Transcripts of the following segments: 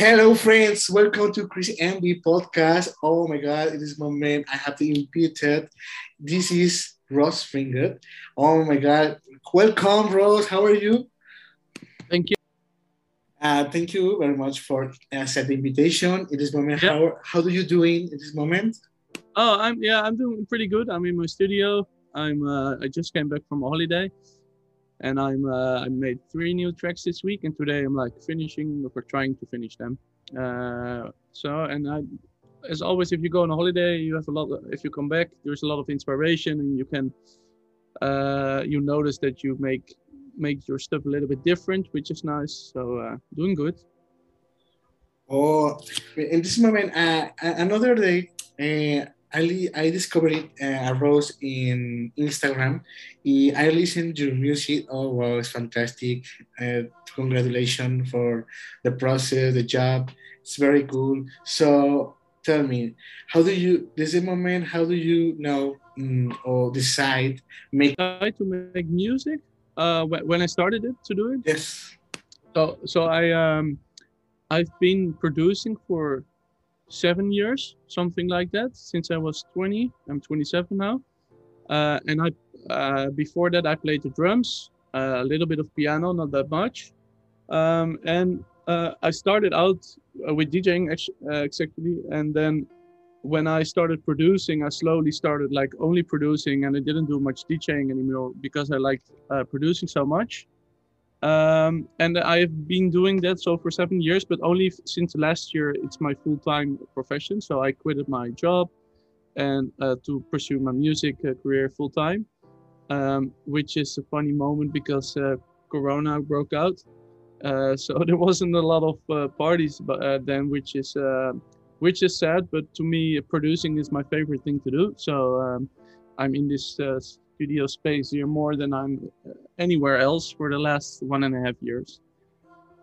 Hello, friends. Welcome to Chris MB podcast. Oh my God, in this moment, I have to impute it. This is Ross Finger. Oh my God. Welcome, Ross. How are you? Thank you. Uh, thank you very much for accepting the invitation. In this moment, Yeah. how, how do you doing in this moment? Oh, I'm yeah, I'm doing pretty good. I'm in my studio. I'm uh, I just came back from a holiday, and I'm uh, I made three new tracks this week, and today I'm like finishing or trying to finish them. Uh, so and I, as always, if you go on a holiday, you have a lot. Of, if you come back, there's a lot of inspiration, and you can uh, you notice that you make make your stuff a little bit different, which is nice. So uh, doing good. Oh, in this moment, uh, another day, uh, I, I discovered uh, a Rose in Instagram. Y I listened to your music. Oh, wow, it's fantastic. Uh, congratulations for the process, the job. It's very cool. So tell me, how do you, this is moment, how do you know mm, or decide, make Try to make music. Uh, when I started it to do it. Yes. So so I um I've been producing for seven years, something like that, since I was 20. I'm 27 now, uh, and I uh, before that I played the drums, uh, a little bit of piano, not that much, um, and uh, I started out uh, with DJing ex- uh, exactly, and then when I started producing, I slowly started like only producing, and I didn't do much DJing anymore because I liked producing so much um, and I've been doing that so for seven years, but only since last year it's my full-time profession. So I quitted my job and uh, to pursue my music uh, career full-time, um, which is a funny moment because uh, Corona broke out, uh, so there wasn't a lot of uh, parties but uh, then, which is which is sad. But to me, producing is my favorite thing to do. So um, I'm in this studio space here more than I'm anywhere else for the last one and a half years.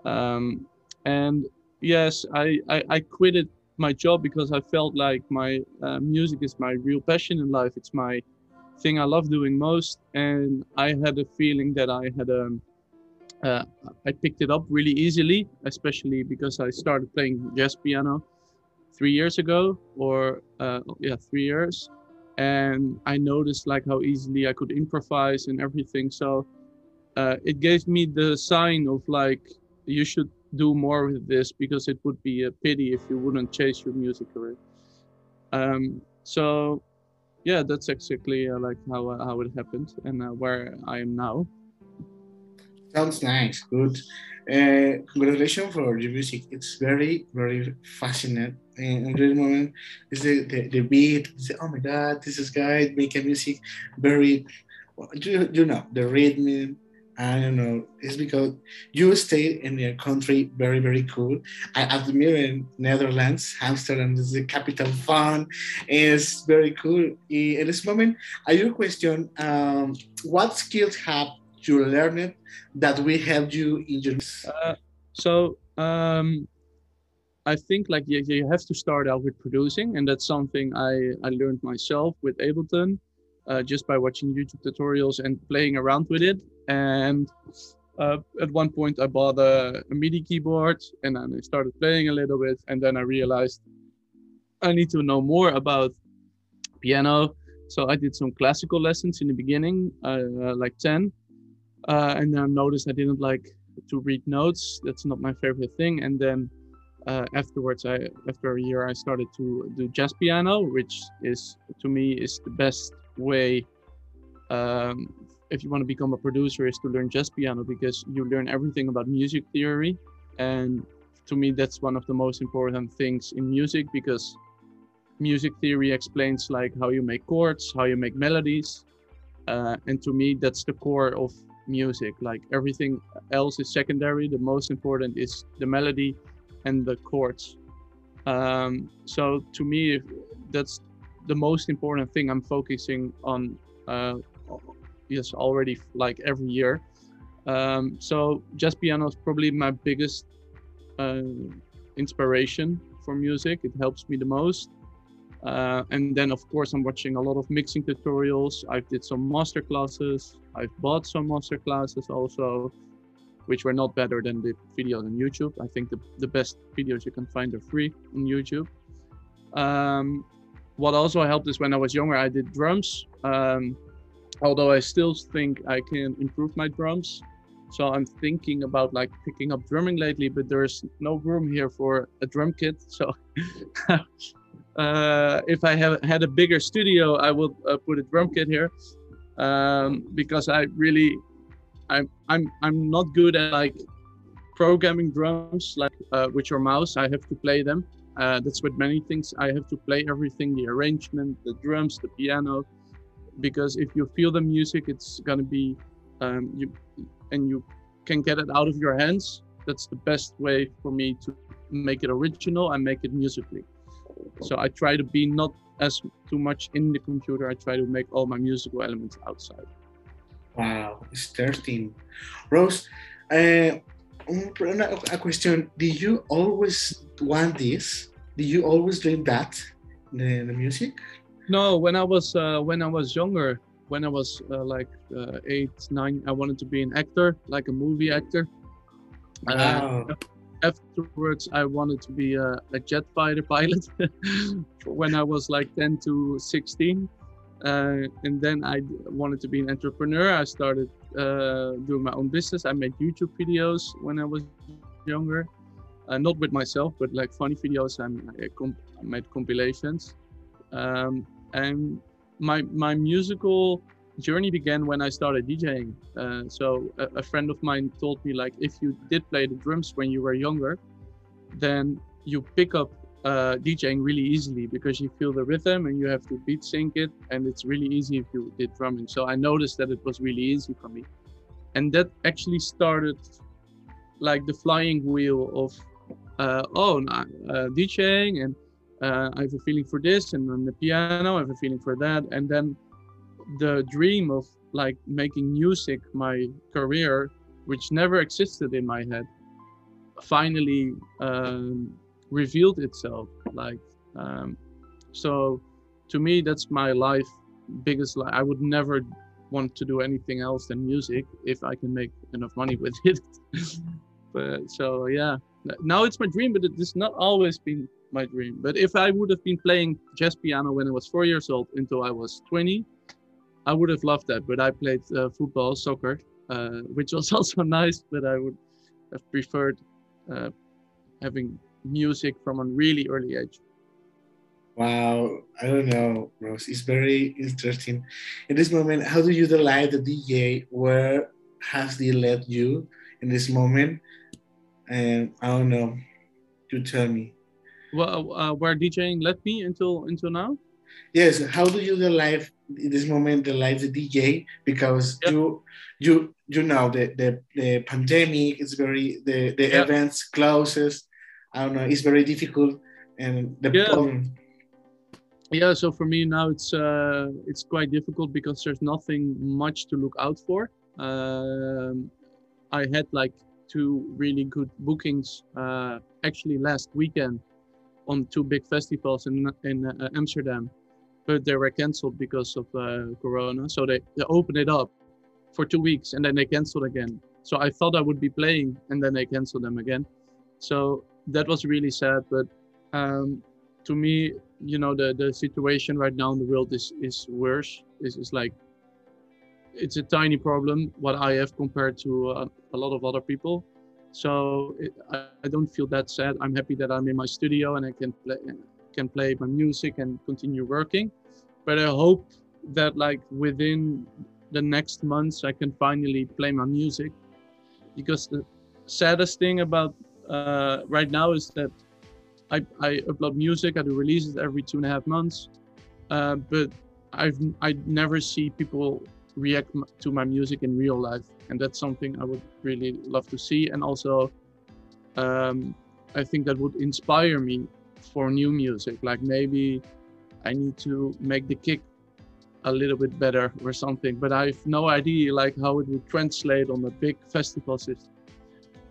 Um, and yes, I, I, I quitted my job because I felt like my uh, music is my real passion in life. It's my thing I love doing most. And I had a feeling that I had um, uh, I picked it up really easily, especially because I started playing jazz piano three years ago, or uh, yeah, three years and I noticed like how easily I could improvise and everything. So uh, it gave me the sign of like you should do more with this because it would be a pity if you wouldn't chase your music career. Um, so yeah, that's exactly uh, like how uh, how it happened and uh, where I am now. Sounds nice. Good. Uh, congratulations for your music. It's very, very fascinating. In this moment, is the, the, the beat. Oh my God, this is guy making music very, you, you know, the rhythm. I don't know. It's because you stay in a country very, very cool. I admire Netherlands, Amsterdam is the capital fun. It's very cool. In this moment, I your question um, what skills have you learned that will help you in your Uh, so um, I think like you, you have to start out with producing, and that's something I, I learned myself with Ableton, uh, just by watching YouTube tutorials and playing around with it. And uh, at one point, I bought a, a MIDI keyboard, and then I started playing a little bit, and then I realized I need to know more about piano. So I did some classical lessons in the beginning, uh, like 10, uh, and then I noticed I didn't like to read notes. That's not my favorite thing. And then uh, afterwards, I after a year, I started to do jazz piano, which is to me is the best way. Um, if you want to become a producer, is to learn just piano because you learn everything about music theory, and to me, that's one of the most important things in music because music theory explains like how you make chords, how you make melodies, uh, and to me, that's the core of music. Like everything else is secondary. The most important is the melody and the chords. Um, so to me, that's the most important thing I'm focusing on. Uh, yes, already like every year. Um, so jazz piano is probably my biggest uh, inspiration for music. It helps me the most. Uh, and then of course I'm watching a lot of mixing tutorials. I've did some master classes. I've bought some master classes also. which were not better than the videos on YouTube. I think the, the best videos you can find are free on YouTube. Um, what also helped is when I was younger, I did drums. Um, although I still think I can improve my drums. So I'm thinking about like picking up drumming lately, but there's no room here for a drum kit. So uh, if I have had a bigger studio, I would uh, put a drum kit here um, because I really, I'm I'm I'm not good at like programming drums like uh, with your mouse. I have to play them. Uh, that's with many things. I have to play everything: the arrangement, the drums, the piano, because if you feel the music, it's gonna be um, you, and you can get it out of your hands. That's the best way for me to make it original and make it musically. So I try to be not as too much in the computer. I try to make all my musical elements outside. Wow, it's 13. Rose, uh, a question. Did you always want this? Did you always dream that, the, the music? No, when I was uh, when I was younger, when I was uh, like uh, eight, nine, I wanted to be an actor, like a movie actor. Wow. Uh, afterwards i wanted to be a, a jet fighter pilot when i was like 10 to 16 uh, and then i wanted to be an entrepreneur i started uh, doing my own business. I made youtube videos when i was younger. Uh, not with myself but like funny videos and i, comp- I made compilations. Um, and my my musical journey began when I started DJing. Uh, so a, a, friend of mine told me like if you did play the drums when you were younger, then you pick up uh, DJing really easily because you feel the rhythm and you have to beat sync it, and it's really easy if you did drumming. So I noticed that it was really easy for me, and that actually started like the flying wheel of uh, oh uh, DJing and. Uh, I have a feeling for this, and on the piano, I have a feeling for that, and then the dream of like making music my career, which never existed in my head, finally um, revealed itself. Like, um, so to me, that's my life biggest. Li- I would never want to do anything else than music if I can make enough money with it. but so yeah, now it's my dream, but it has not always been my dream. But if I would have been playing jazz piano when I was four years old until I was 20, I would have loved that, but I played uh, football, soccer, uh, which was also nice. But I would have preferred uh, having music from a really early age. Wow, I don't know, Rose. It's very interesting. In this moment, how do you delight the DJ? Where has he led you in this moment? And I don't know. You tell me. Well, uh, where DJing led me until until now? Yes. How do you delight in this moment the live the DJ because yep. you you you know the, the the pandemic is very the the yep. events closes. I don't know. It's very difficult and the yeah. problem. Yeah. So for me now it's uh it's quite difficult because there's nothing much to look out for. Um, I had like two really good bookings uh, actually last weekend on two big festivals in in uh, Amsterdam but they were canceled because of uh, Corona. So they, they opened it up for two weeks and then they canceled again. So I thought I would be playing and then they canceled them again. So that was really sad. But um, to me, you know, the, the situation right now in the world is, is worse. It's, is like, it's a tiny problem what I have compared to uh, a lot of other people. So it, I, I don't feel that sad. I'm happy that I'm in my studio and I can play can play my music and continue working. But I hope that like within the next months I can finally play my music because the saddest thing about uh, right now is that I, I upload music, I do releases every two and a half months, uh, but I've I never see people react to my music in real life, and that's something I would really love to see. And also, um, I think that would inspire me for new music. Like maybe I need to make the kick a little bit better or something. But I have no idea like how it would translate on a big festival system.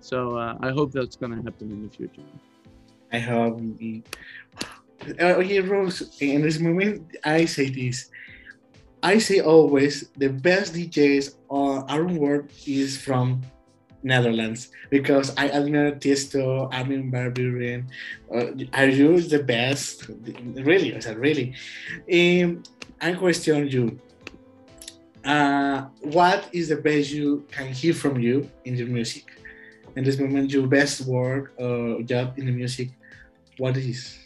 So uh, I hope that's gonna happen in the future. I hope. Uh, okay, Rose. In this moment, I say this. I say always the best DJs on our world is from Netherlands because I admire Tiesto, Armin Buuren. Uh, are you the best? Really, I said really. Um, I question you. Uh, what is the best you can hear from you in your music? In this moment, your best work or job in the music, what is?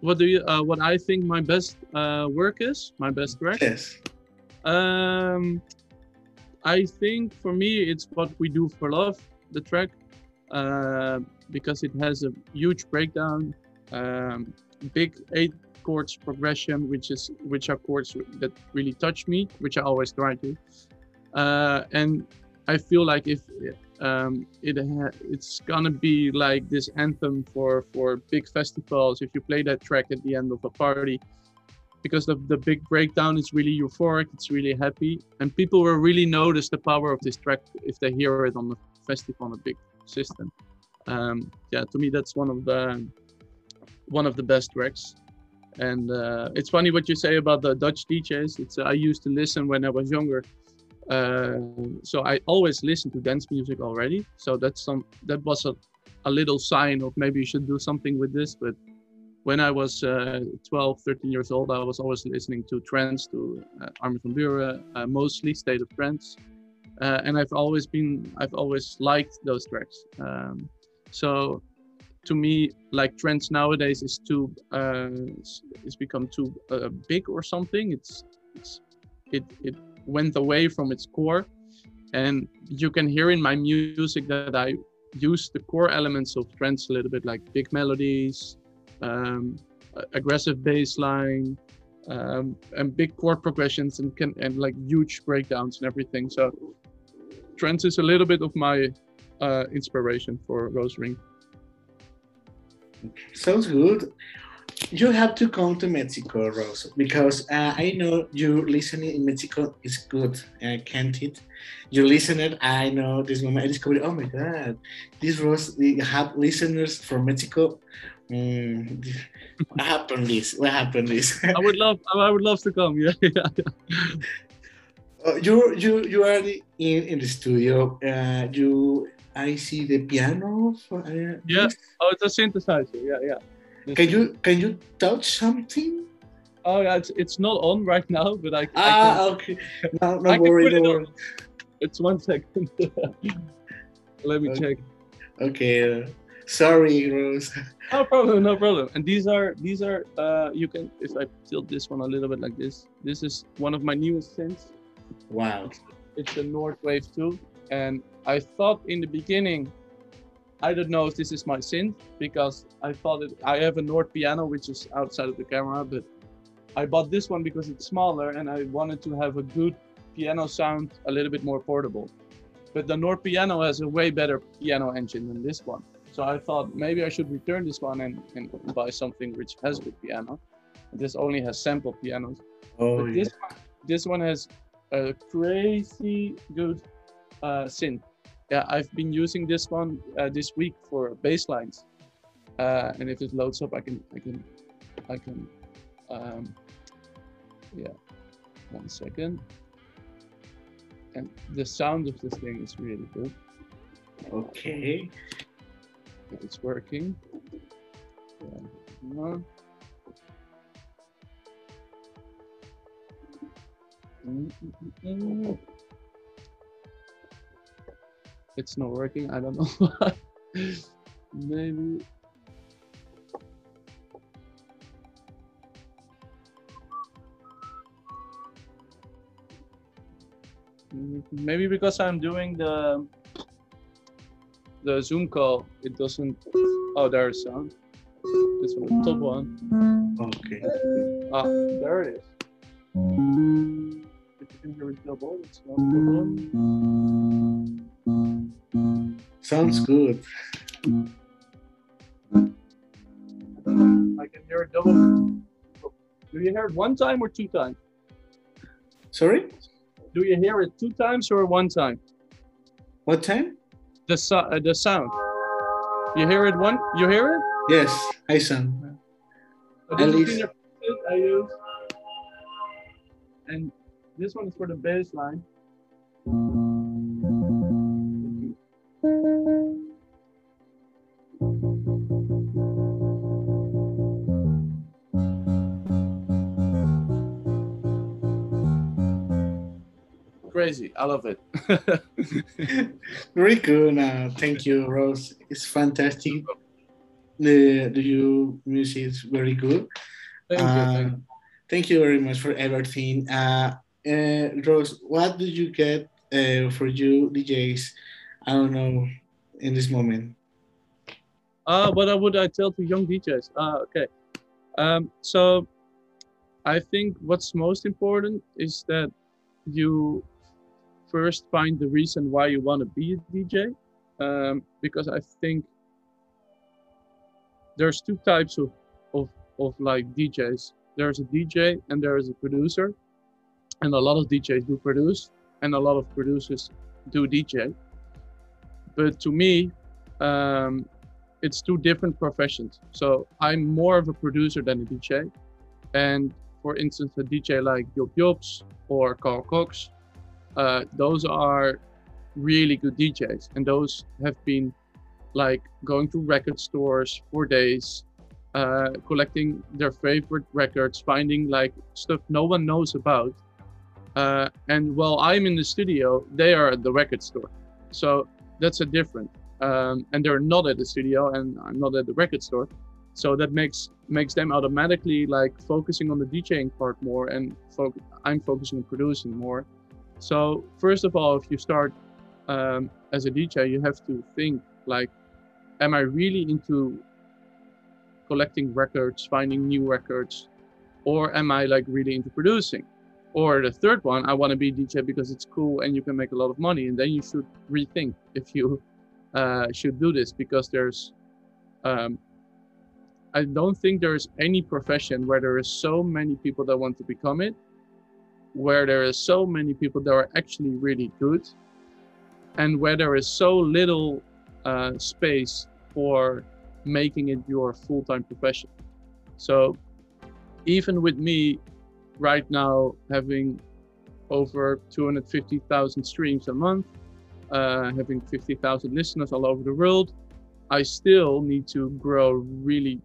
What do you? Uh, what I think my best uh, work is? My best work? Yes. Um, I think for me it's what we do for love, the track, uh, because it has a huge breakdown, um, big eight chords progression, which is which are chords that really touch me, which I always try to, uh, and I feel like if um, it it's gonna be like this anthem for for big festivals. If you play that track at the end of a party, because the, the big breakdown is really euphoric it's really happy and people will really notice the power of this track if they hear it on the festival on a big system. Um, yeah to me that's one of the one of the best tracks. And uh, it's funny what you say about the dutch djs it's uh, i used to listen when i was younger uh, so i always listened to dance music already so that's some that was a, a little sign of maybe you should do something with this but when I was uh, 12, 13 years old, I was always listening to trance, to uh, Armin van Buuren, uh, mostly State of Trance, uh, and I've always been, I've always liked those tracks. Um, so, to me, like trance nowadays is too, uh, it's become too uh, big or something. It's, it's, it, it went away from its core, and you can hear in my music that I use the core elements of trance a little bit, like big melodies um, aggressive bass line, um, and big chord progressions and can and like huge breakdowns and everything. So trance is a little bit of my uh, inspiration for Rose Ring. Sounds good. You have to come to Mexico, Rose, because uh, I know you listening in Mexico is good, uh, can't it? You listen it. I know this moment I discovered. Oh my God, this Rose we have listeners from Mexico Mm, what happened this? What happened this? I would love I would love to come. Yeah. yeah. Uh, you you you are in, in the studio. Uh, you I see the piano. For, uh, yeah. Oh, it's a synthesizer. Yeah, yeah. Can you can you touch something? Oh yeah, it's, it's not on right now, but I. Ah, I can, okay. No, no worry. No worry. It it's one second. Let me okay. check. Okay. Sorry, Rose. No problem, no problem. And these are these are uh, you can if I tilt this one a little bit like this. This is one of my newest synths. Wow. It's the Nord Wave 2, and I thought in the beginning, I don't know if this is my synth because I thought it. I have a Nord piano which is outside of the camera, but I bought this one because it's smaller and I wanted to have a good piano sound, a little bit more portable. But the Nord piano has a way better piano engine than this one. So I thought maybe I should return this one and, and buy something which has good piano. This only has sample pianos. Oh, but this one, this one has a crazy good uh, synth. Yeah, I've been using this one uh, this week for baselines. Uh, and if it loads up, I can, I can, I can, um, yeah, one second. And the sound of this thing is really good. Okay if it's working. Yeah. It's not working. I don't know why. Maybe. Maybe because I'm doing the the Zoom call, it doesn't. Oh, there's sound. This one, top one. Okay. Ah, there it is. If you can hear it double, it's no problem. Sounds good. I can hear it double. Do you hear it one time or two times? Sorry? Do you hear it two times or one time? What time? the so, uh, the sound. You hear it one? You hear it? Yes, I sound. At least. I use. And this one is for the bass line. Crazy. I love it. Very good. Uh, thank you, Rose. It's fantastic. The the you music is very good. Thank you. Uh, Thank you. thank you very much for everything. Uh, uh, Rose, what did you get uh, for you DJs? I don't know in this moment. Uh, what I would I tell to young DJs? Ah, okay. Um, so I think what's most important is that you first find the reason why you want to be a DJ. Um, because I think there's two types of, of, of like DJs. There's a DJ and there is a producer. And a lot of DJs do produce and a lot of producers do DJ. But to me, um, it's two different professions. So I'm more of a producer than a DJ. And for instance, a DJ like Job Jobse or Carl Cox, uh, those are really good DJs. And those have been like going to record stores for days, uh, collecting their favorite records, finding like stuff no one knows about. Uh, and while I'm in the studio, they are at the record store. So that's a different. Um, and they're not at the studio, and I'm not at the record store. So that makes makes them automatically like focusing on the DJing part more, and fo- I'm focusing on producing more. So first of all, if you start um, as a DJ, you have to think like, am I really into collecting records, finding new records, or am I like really into producing? Or the third one, I want to be DJ because it's cool and you can make a lot of money, and then you should rethink if you uh, should do this because there's um, I don't think there's any profession where there is so many people that want to become it, where there is so many people that are actually really good, and where there is so little uh, space for making it your full-time profession. So even with me right now having over 250,000 streams a month, uh, having 50,000 listeners all over the world, I still need to grow really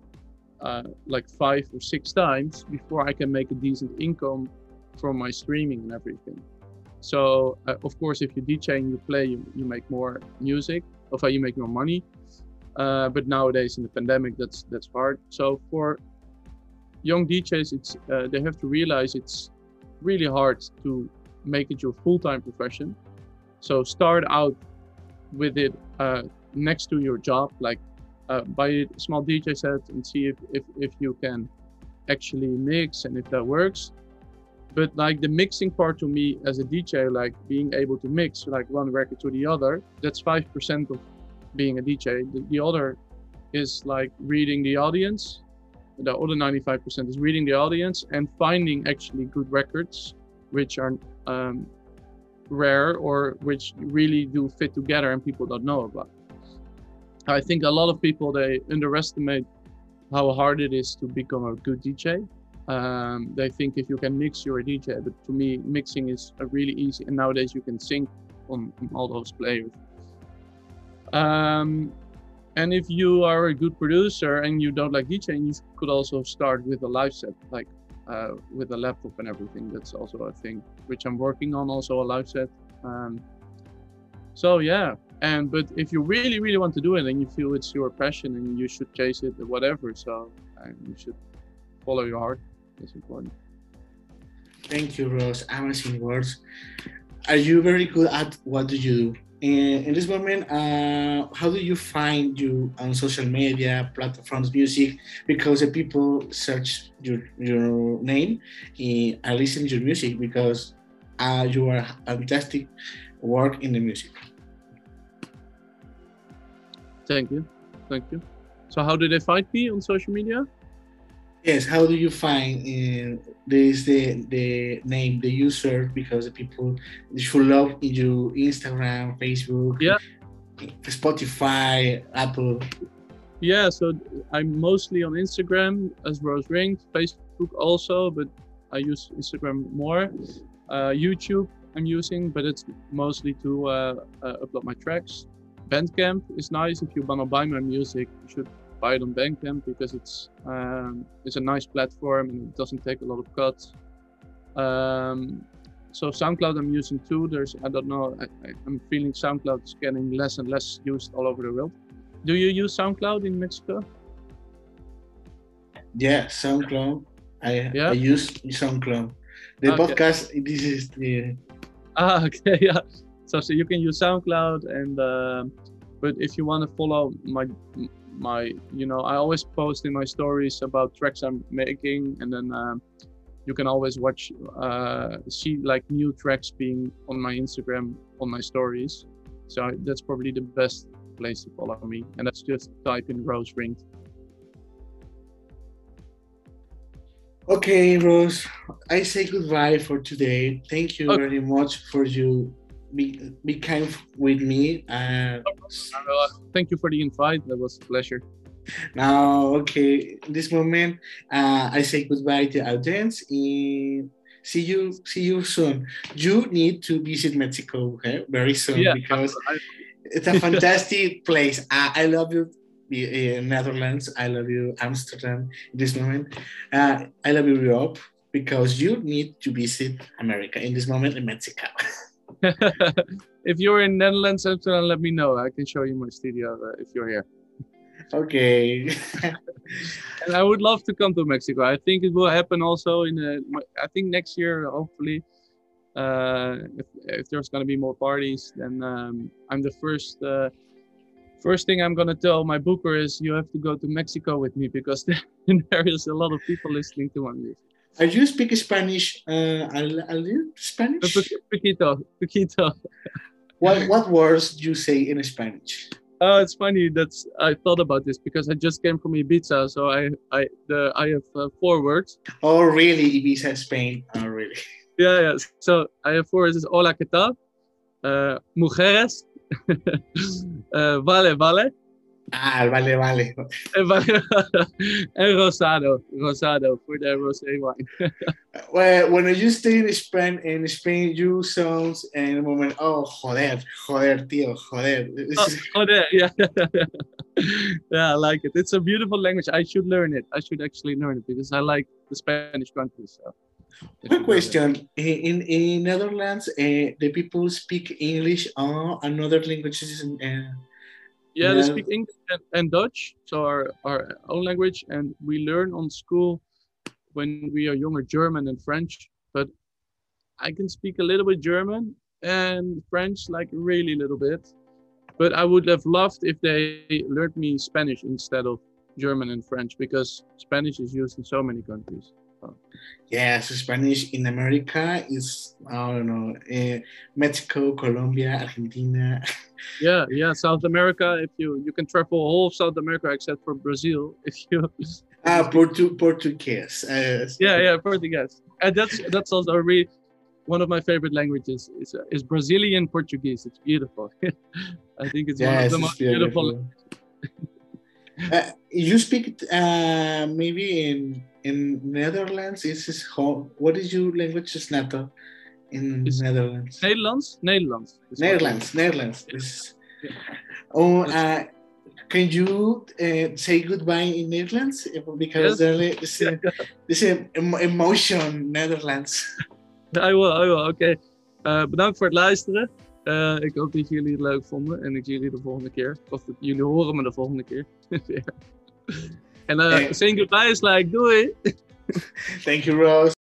uh, like five or six times before I can make a decent income from my streaming and everything. So uh, of course, if you DJ and you play, you, you make more music, or you make more money. Uh, but nowadays in the pandemic, that's that's hard. So for young DJs, it's uh, they have to realize it's really hard to make it your full-time profession. So start out with it uh, next to your job, like uh, buy a small DJ set and see if, if, if you can actually mix and if that works. But like the mixing part to me as a DJ, like being able to mix like one record to the other, that's 5% of being a DJ. The, the other is like reading the audience. The other 95% is reading the audience and finding actually good records, which are um, rare or which really do fit together and people don't know about. I think a lot of people they underestimate how hard it is to become a good DJ. Um, they think if you can mix, you're a DJ. But to me, mixing is a really easy. And nowadays you can sync on, on all those players. Um, and if you are a good producer and you don't like DJing, you could also start with a live set, like uh, with a laptop and everything. That's also a thing which I'm working on, also a live set. Um, so yeah, and but if you really, really want to do it and you feel it's your passion and you should chase it, whatever. So and you should follow your heart. That's important. Thank you, Rose. Amazing words. Are you very good at what do you do? In, in this moment, uh, how do you find you on social media platforms, music? Because the people search your your name and I listen to your music because uh, you are fantastic work in the music. Thank you, thank you. So how do they find me on social media? Yes, how do you find uh, this the the name the user because the people should love you Instagram, Facebook, Yeah. Spotify, Apple. Yeah, so I'm mostly on Instagram as Rose Ring, Facebook also, but I use Instagram more. Uh, YouTube I'm using, but it's mostly to uh, uh, upload my tracks. Bandcamp is nice if you wanna buy my music. You should buy it on Bandcamp because it's um, it's a nice platform and it doesn't take a lot of cuts. Um, so SoundCloud I'm using too. There's I don't know. I, I'm feeling SoundCloud is getting less and less used all over the world. Do you use SoundCloud in Mexico? Yeah, SoundCloud. I Yeah? I use SoundCloud. The Okay. podcast. This is the Ah, okay, yeah. So, so you can use SoundCloud, and um but if you want to follow my my, you know, I always post in my stories about tracks I'm making, and then um, you can always watch, uh, see like new tracks being on my Instagram on my stories. So that's probably the best place to follow me, and that's just type in Rose Ring. Okay, Rose. I say goodbye for today. Thank you Okay. very much for you be be kind with me. Uh, thank you for the invite. That was a pleasure. now, okay, in this moment, uh, I say goodbye to audience. And see you see you soon. You need to visit Mexico okay, very soon Yeah, because I- it's a fantastic place. I, I love you. uh, Netherlands, I love you, Amsterdam. In this moment, uh, I love you, Europe, because you need to visit America in this moment in Mexico. if you're in Netherlands, Amsterdam, let me know. I can show you my studio uh, if you're here. okay. And I would love to come to Mexico. I think it will happen also in. Uh, my- I think next year, hopefully, uh, if, if there's gonna be more parties, then um, I'm the first. Uh, first thing I'm gonna tell my booker is you have to go to Mexico with me because there is a lot of people listening to my music. Are you speak Spanish? Uh, are you Spanish? Poquito, poquito. what what words do you say in Spanish? Oh, it's funny. That's I thought about this because I just came from Ibiza, so I I the I have uh, four words. Oh, really? Ibiza, Spain. Oh, really? Yeah, yeah. So I have four words. Is Hola, ¿qué tal? Uh, mujeres. uh, vale, vale. Ah, vale, vale. En rosado, rosado for the rosé wine. Well, when you stay in Spain, in Spain, you sounds in a moment. Oh, joder, joder, tío, joder. Oh, joder, yeah. yeah, I like it. It's a beautiful language. I should learn it. I should actually learn it because I like the Spanish country. So. One question: in in Netherlands, uh, the people speak English or another languages? Uh, Yeah, they speak English and, and Dutch, so our, our own language, and we learn on school when we are younger German and French. But I can speak a little bit German and French, like really little bit. But I would have loved if they learned me Spanish instead of German and French because Spanish is used in so many countries. Yes, Spanish in America is I don't know, uh, Mexico, Colombia, Argentina. Yeah, yeah, South America. If you you can travel all of South America except for Brazil, if you Ah, Portu- Portuguese. Uh, yeah yeah portuguese and that's that's also really one of my favorite languages is is brazilian portuguese it's beautiful i think it's one of the most beautiful, beautiful. uh, you speak uh, maybe in in Netherlands. Is this home? What is your language? Is NATO in It's- Netherlands? Nederlands Nederlands is. This- Yeah. Oh, uh, can you uh, say goodbye in Netherlands? Because Yes. there is a, there's a emo- emotion Netherlands. I will, I will. Oké. Eh, bedankt voor het luisteren. Eh, ik hoop dat jullie het leuk vonden. En ik zie jullie de volgende keer. Of jullie horen me de volgende keer. En eh Hey. saying goodbye is like, do it. Thank you, Rose.